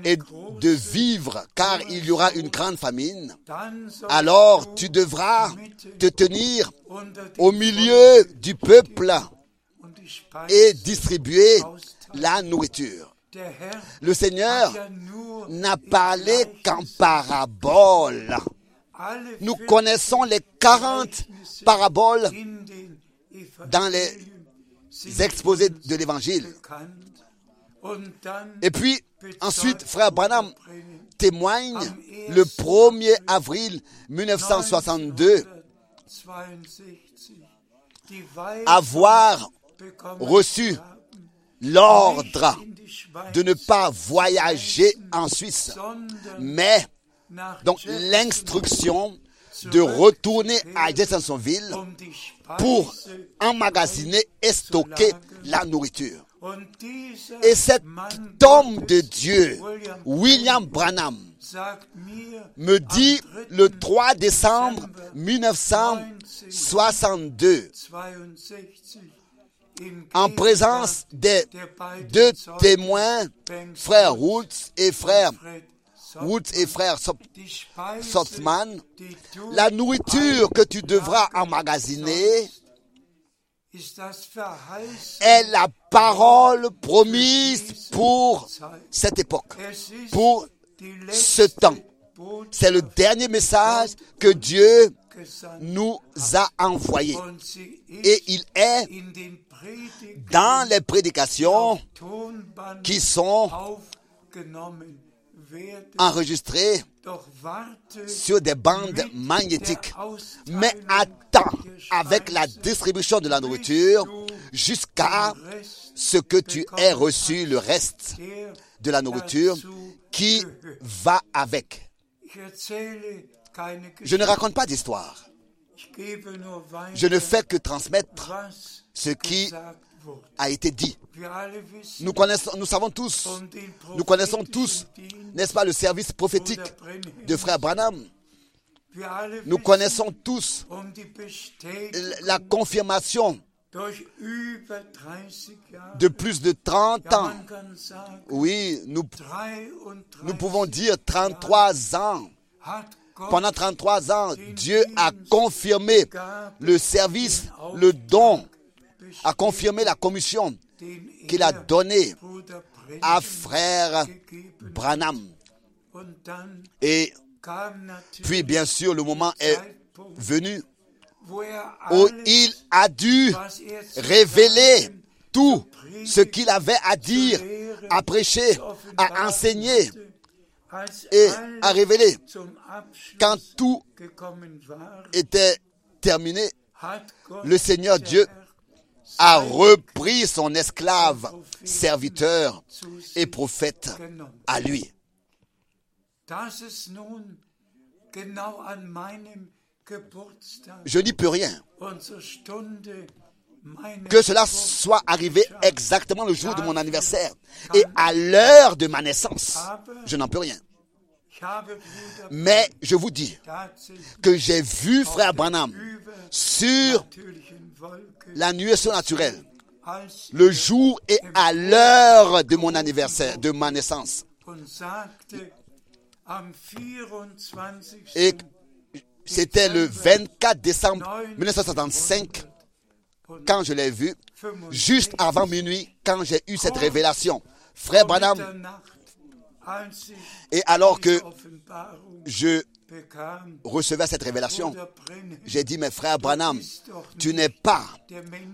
et de vivre, car il y aura une grande famine. Alors tu devras te tenir au milieu du peuple et distribuer la nourriture. Le Seigneur n'a parlé qu'en paraboles. Nous 40 connaissons les 40 Gleichnisse paraboles dans les exposés de l'Évangile. Et puis, ensuite, frère Branham témoigne le 1er avril 1962 1962 die Weisung avoir reçu l'ordre de ne pas voyager en Suisse, mais donc l'instruction de retourner à Jeffersonville pour emmagasiner et stocker la nourriture. Et cet homme de Dieu, William, Branham, me dit am 3. le 3 décembre 1962, 62 in en présence des deux témoins, frère Woods et frère Woods et frère la nourriture que tu devras emmagasiner est la parole promise pour cette époque, pour ce temps. C'est le dernier message que Dieu nous a envoyé. und sie Et il est dans les prédications qui sont enregistrées sur des bandes magnétiques. Mais attends avec la distribution de la nourriture jusqu'à ce que tu aies reçu le reste de la nourriture qui va avec. Je ne raconte pas d'histoire. Je ne fais que transmettre ce qui a été dit. Nous connaissons, nous savons tous, nous connaissons tous, n'est-ce pas, le service prophétique de frère Branham? Nous connaissons tous la confirmation durch über 30 Jahre. de plus de 30 ja, ans. Oui, nous, 33 nous pouvons dire 33 ans. Pendant 33 ans, Dieu a confirmé le service, le don, a confirmé la commission qu'il a donnée à frère Branham. Et puis, bien sûr, le moment est venu où il a dû er révéler tout ce qu'il avait à dire, à prêcher, à enseigner et alles à révéler. zum Abschluss Quand tout était terminé, le Seigneur Dieu a repris son esclave, serviteur et prophète à lui. Je n'y peux rien. Que cela soit arrivé exactement le jour de mon anniversaire et à l'heure de ma naissance. Je n'en peux rien. Mais je vous dis que j'ai vu frère Branham sur la nuée surnaturelle le jour et à l'heure de mon anniversaire, de ma naissance. und sagte am 24. Et c'était le 24 décembre 1965 quand je l'ai vu, juste avant minuit, quand j'ai eu cette révélation. Frère Branham, et alors que je recevais cette révélation, j'ai dit, mais frère Branham, tu n'es pas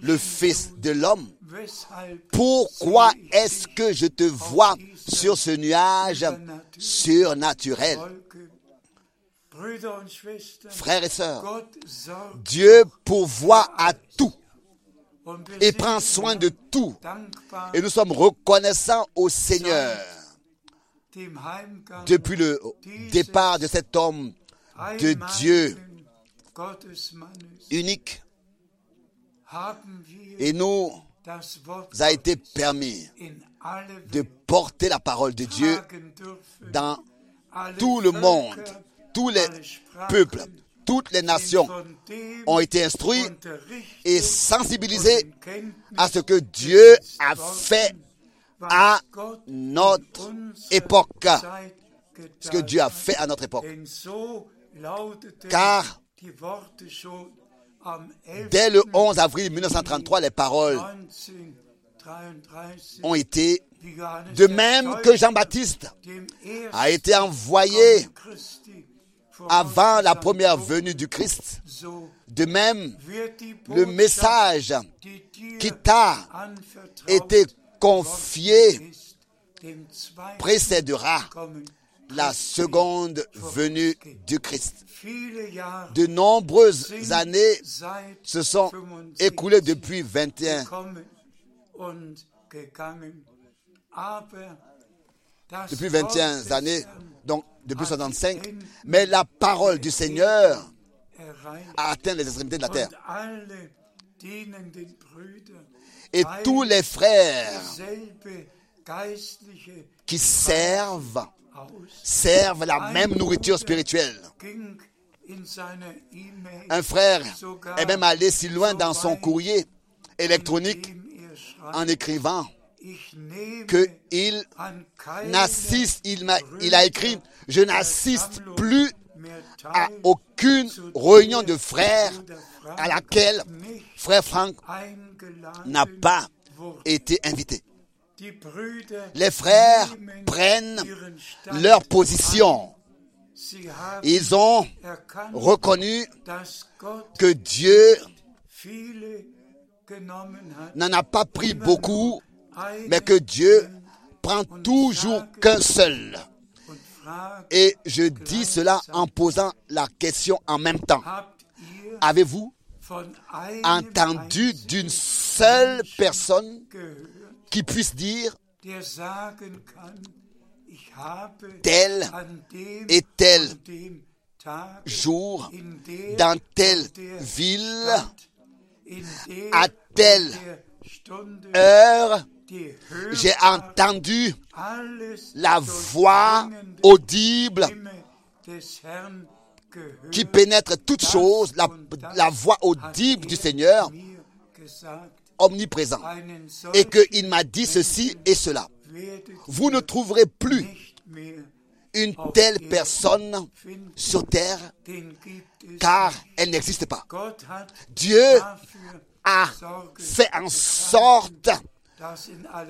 le fils de l'homme. Pourquoi est-ce que je te vois sur ce nuage surnaturel? Frères et sœurs, Dieu pourvoit à tout et prend soin de tout. Et nous sommes reconnaissants au Seigneur depuis le départ de cet homme de Dieu unique. Et nous a été permis de porter la parole de Dieu dans tout le monde, tous les peuples, toutes les nations ont été instruits et sensibilisés à ce que Dieu a fait à notre époque. Ce que Dieu a fait à notre époque. Car dès le 11 avril 1933, les paroles ont été de même que Jean-Baptiste a été envoyé avant la première venue du Christ, de même le message qui t'a été confié précédera la seconde venue du Christ. De nombreuses années se sont écoulées depuis 21 depuis 21 années, donc depuis 65, mais la parole du Seigneur a atteint les extrémités de la terre. Et tous les frères qui servent, servent la même nourriture spirituelle. Un frère est même allé si loin dans son courrier électronique en écrivant qu'il n'assiste, il, il a écrit, je n'assiste plus à aucune réunion de frères à laquelle frère Franck n'a pas été invité. Les frères prennent leur position. Ils ont reconnu que Dieu n'en a pas pris beaucoup, mais que Dieu prend toujours qu'un seul. Et je dis cela en posant la question en même temps. Avez-vous entendu d'une seule personne qui puisse dire tel et tel jour, dans telle ville, à telle heure, j'ai entendu la voix audible qui pénètre toutes choses, la, la voix audible du Seigneur, omniprésent. Et qu'il m'a dit ceci et cela. Vous ne trouverez plus une telle personne sur terre car elle n'existe pas. Dieu a fait en sorte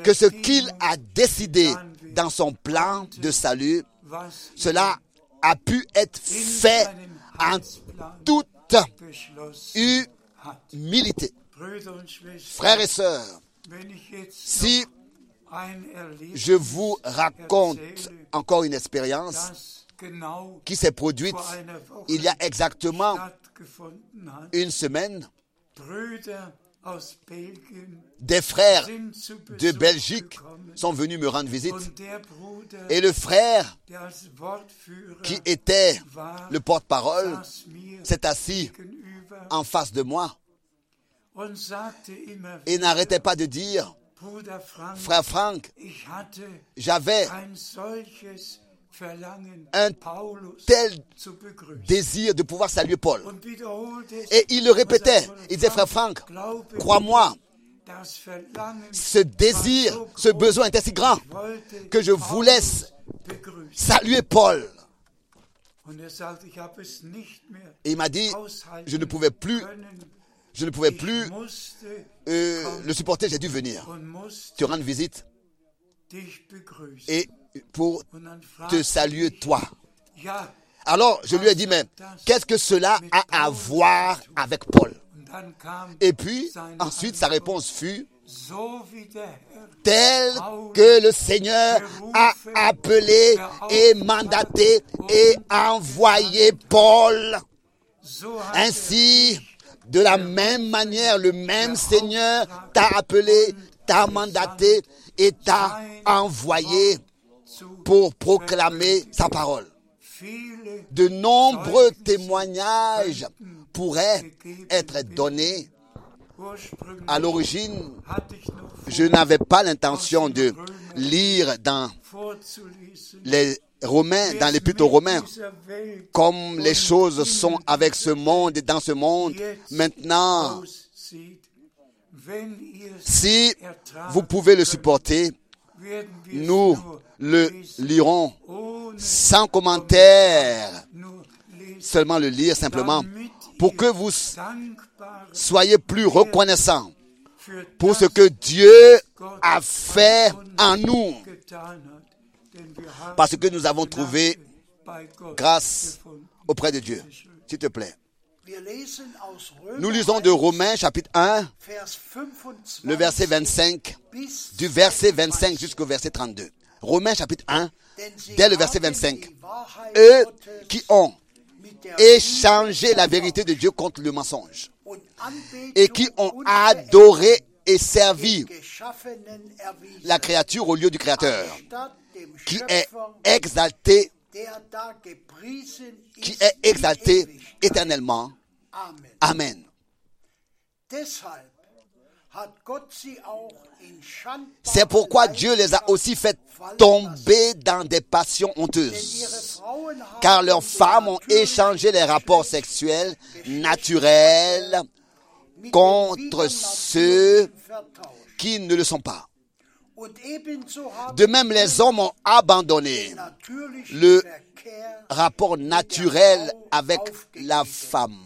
que ce qu'il a décidé dans son plan de salut, cela a pu être fait en toute humilité. Frères et sœurs, si je vous raconte encore une expérience qui s'est produite il y a exactement une semaine, des frères de Belgique sont venus me rendre visite. Et le frère qui était le porte-parole s'est assis en face de moi et n'arrêtait pas de dire, frère Franck, j'avais un tel désir de pouvoir saluer Paul. Et il le répétait. Il disait, frère Franck, crois-moi, ce désir, ce besoin était si grand que je voulais saluer Paul. Et il m'a dit, je ne pouvais plus, je ne pouvais plus euh, le supporter, j'ai dû venir. Te rendre visite. et pour te saluer toi. Alors je lui ai dit, mais qu'est-ce que cela a à voir avec Paul? Et puis, ensuite, sa réponse fut, tel que le Seigneur a appelé et mandaté et envoyé Paul. Ainsi, de la même manière, le même Seigneur t'a appelé, t'a mandaté et t'a envoyé pour proclamer sa parole. De nombreux témoignages pourraient être donnés. À l'origine, je n'avais pas l'intention de lire dans les Romains, dans l'épître aux Romains, comme les choses sont avec ce monde et dans ce monde, maintenant, si vous pouvez le supporter, nous le lirons sans commentaire, seulement le lire simplement, pour que vous soyez plus reconnaissants pour ce que Dieu a fait en nous, parce que nous avons trouvé grâce auprès de Dieu. S'il te plaît. Nous lisons de Romains chapitre 1, le verset 25, du verset 25 jusqu'au verset 32. Romains chapitre 1, dès le verset 25. Eux qui ont échangé la vérité de Dieu contre le mensonge et qui ont adoré et servi la créature au lieu du Créateur, qui est exalté, qui est exalté éternellement. Amen. C'est pourquoi Dieu les a aussi fait tomber dans des passions honteuses. Car leurs femmes ont échangé les rapports sexuels naturels contre ceux qui ne le sont pas. De même, les hommes ont abandonné le rapport naturel avec la femme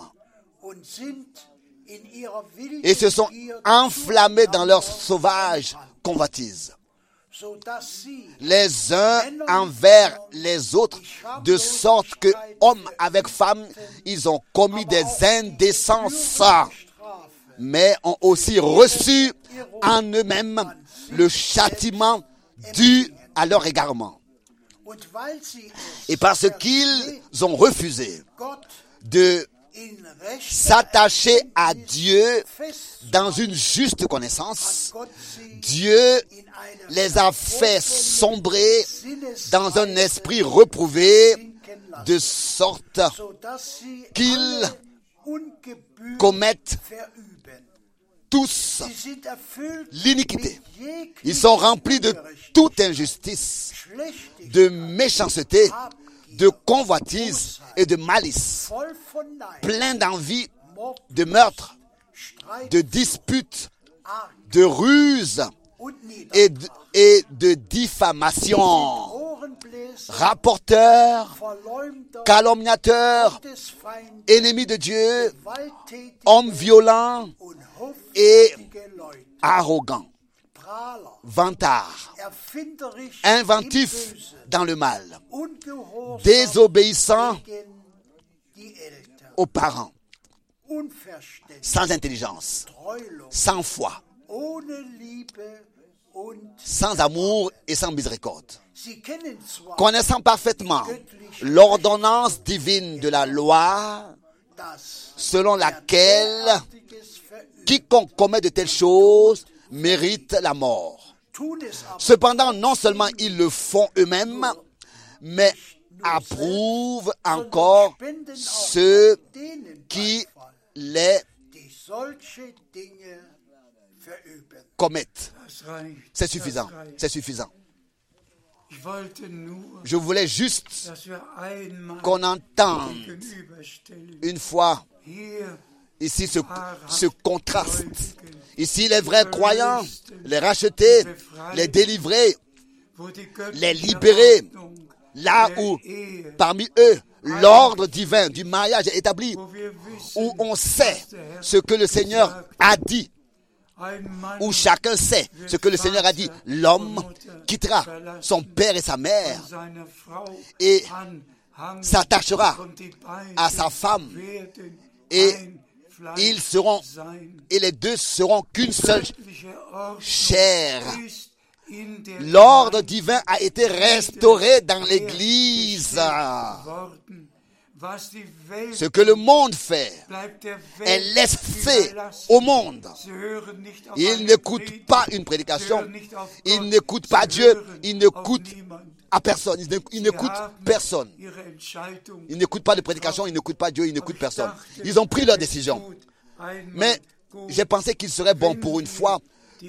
et se sont enflammés dans leur sauvage convoitise. les uns envers les autres, de sorte que, hommes avec femmes, ils ont commis des indécences, mais ont aussi reçu en eux-mêmes le châtiment dû à leur égarement. Et parce qu'ils ont refusé de s'attacher à Dieu dans une juste connaissance, Dieu les a fait sombrer dans un esprit reprouvé, de sorte qu'ils commettent tous l'iniquité. Ils sont remplis de toute injustice, de méchanceté, de convoitise et de malice, plein d'envie, de meurtre, de disputes, de ruses et de, et de diffamation, rapporteurs, calomniateurs, ennemis de Dieu, hommes violents et arrogants, vantards, inventifs dans le mal, désobéissants aux parents, sans intelligence, sans foi, sans amour et sans miséricorde. Connaissant parfaitement l'ordonnance divine de la loi, selon laquelle quiconque commet de telles choses mérite la mort. Cependant, non seulement ils le font eux-mêmes, mais approuvent encore ceux qui les commettent. C'est suffisant. C'est suffisant. Je voulais juste qu'on entende une fois ici ce, contraste. Ici, les vrais croyants, les rachetés, les délivrés, les libérés, là où parmi eux l'ordre divin du mariage est établi, où on sait ce que le Seigneur a dit où chacun sait ce que le Seigneur a dit. L'homme quittera son père et sa mère et s'attachera à sa femme et ils seront et les deux seront qu'une seule chair. L'ordre divin a été restauré dans l'Église. Ce que le monde fait est laissé au monde. Il n'écoute pas une prédication. Il n'écoute pas Dieu. Il n'écoute à personne. Il n'écoute personne. Il n'écoute pas de prédication. Il n'écoute pas Dieu. Il n'écoute personne. Ils ont pris leur décision. Mais j'ai pensé qu'il serait bon pour une fois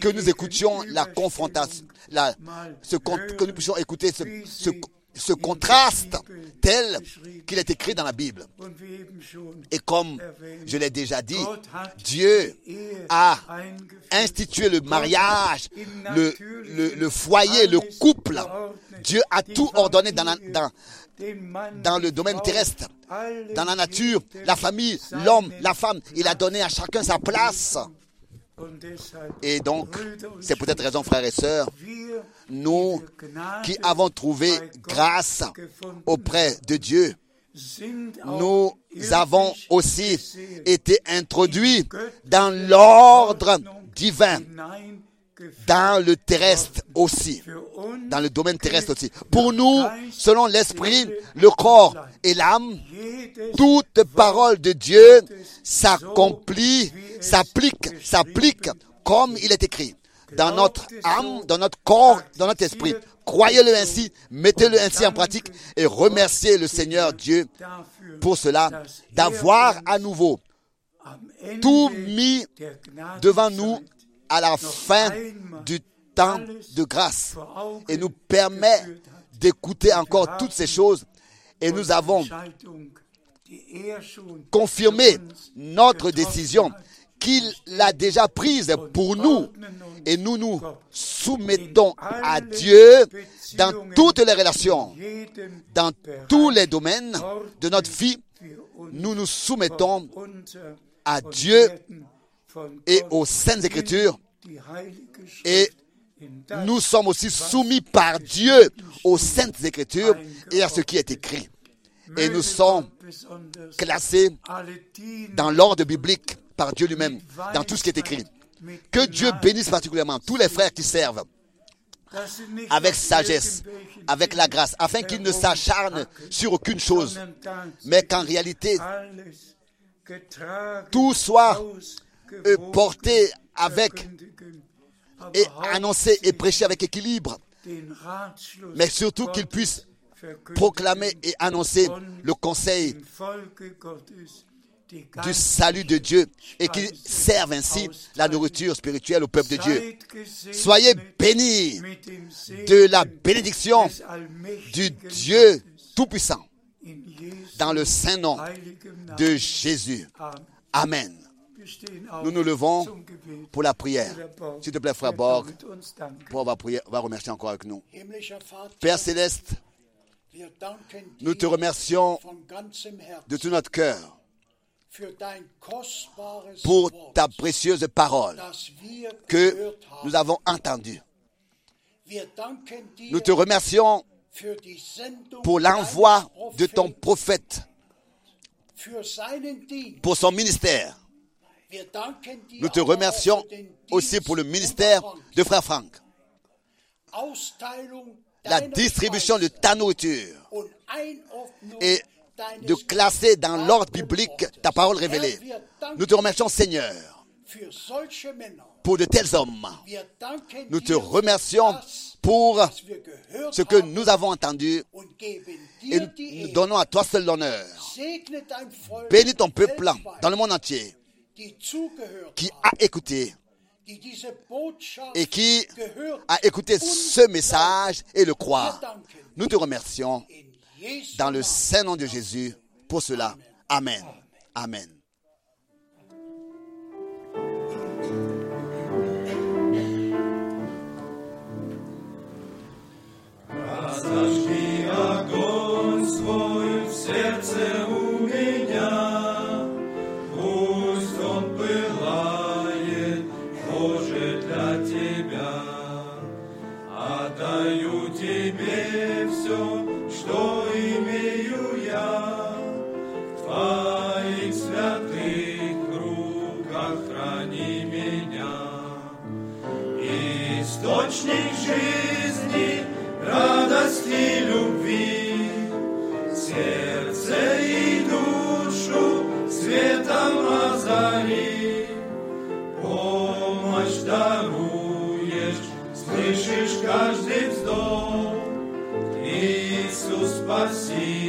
que nous écoutions la confrontation, la, ce, que nous puissions écouter ce, ce ce contraste tel qu'il est écrit dans la Bible. Et comme je l'ai déjà dit, Dieu a institué le mariage, le, foyer, le couple. Dieu a tout ordonné dans, le domaine terrestre, dans la nature, la famille, l'homme, la femme. Il a donné à chacun sa place. Et donc, c'est pour cette raison, frères et sœurs, nous qui avons trouvé grâce auprès de Dieu, nous avons aussi été introduits dans l'ordre divin. Dans le terrestre aussi, dans le domaine terrestre aussi. Pour nous, selon l'esprit, le corps et l'âme, toute parole de Dieu s'accomplit, s'applique, s'applique comme il est écrit. Dans notre âme, dans notre corps, dans notre esprit. Croyez-le ainsi, mettez-le ainsi en pratique et remerciez le Seigneur Dieu pour cela, d'avoir à nouveau tout mis devant nous à la fin du temps de grâce et nous permet d'écouter encore toutes ces choses. Et nous avons confirmé notre décision qu'il l'a déjà prise pour nous. Et nous nous soumettons à Dieu dans toutes les relations, dans tous les domaines de notre vie. Nous nous soumettons à Dieu et aux saintes écritures. Et nous sommes aussi soumis par Dieu aux saintes écritures et à ce qui est écrit. Et nous sommes classés dans l'ordre biblique par Dieu lui-même, dans tout ce qui est écrit. Que Dieu bénisse particulièrement tous les frères qui servent avec sagesse, avec la grâce, afin qu'ils ne s'acharnent sur aucune chose, mais qu'en réalité, tout soit porté avec et annoncé et prêché avec équilibre, mais surtout qu'ils puissent proclamer et annoncer le conseil du salut de Dieu et qu'ils servent ainsi la nourriture spirituelle au peuple de Dieu. Soyez bénis de la bénédiction du Dieu Tout-Puissant dans le saint nom de Jésus. Amen. Nous nous levons pour la prière. S'il te plaît, frère Borg, uns danken. Paul va, remercier encore avec nous. Père céleste, nous te remercions de tout notre cœur pour ta précieuse parole que nous avons entendue. Nous te remercions pour l'envoi de ton prophète, pour son ministère. Nous te remercions aussi pour le ministère de frère Franck, la distribution de ta nourriture et de classer dans l'ordre biblique ta parole révélée. Nous te remercions, Seigneur, pour de tels hommes. Nous te remercions pour ce que nous avons entendu et nous donnons à toi seul l'honneur. Bénis ton peuple dans le monde entier qui a écouté et qui a écouté ce message et le croit. Nous te remercions dans le saint nom de Jésus pour cela. Amen. Amen. Amen.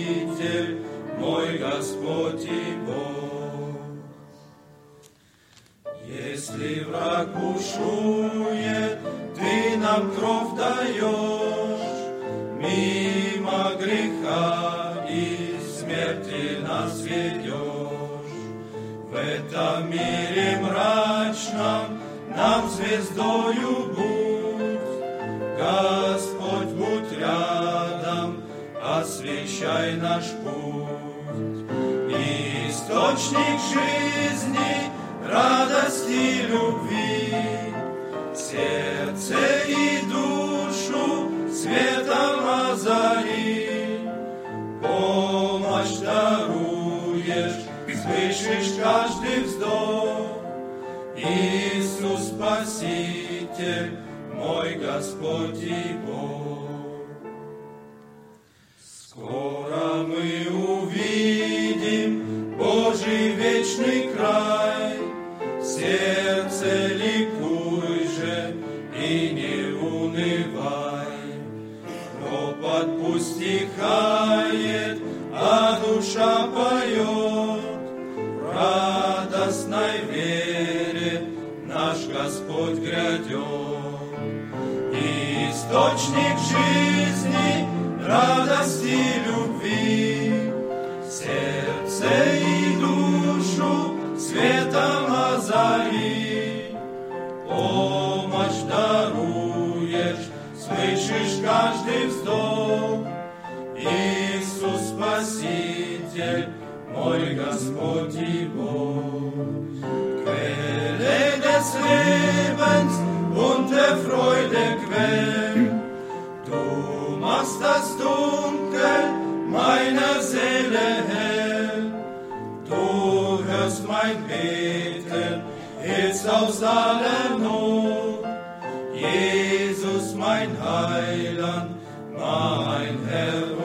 Спаситель, мой Господь и Бог. Если враг бушует, ты нам кровь даешь, мимо греха и смерти нас ведешь. В этом мире мрачном нам звездою будь, Господь, освещай наш путь. Источник жизни, радости, любви, сердце и душу светом озари. Помощь даруешь, слышишь каждый вздох. Иисус Спаситель, мой Господь и Бог. Скоро мы увидим Божий вечный край, сердце ликуй же и не унывай. Ропот пусть стихает, а душа поет, радостной вере наш Господь грядет. Источник жизни, радости, любви, сердце и душу светом озари. Помощь даруешь, слышишь каждый вздох. Иисус Спаситель, мой Господь и Бог. Quelle des Lebens und der Freude. Machst das Dunkel meiner Seele hell. Du hörst mein Beten, hilfst aus aller Not. Jesus, mein Heiland, mein Herr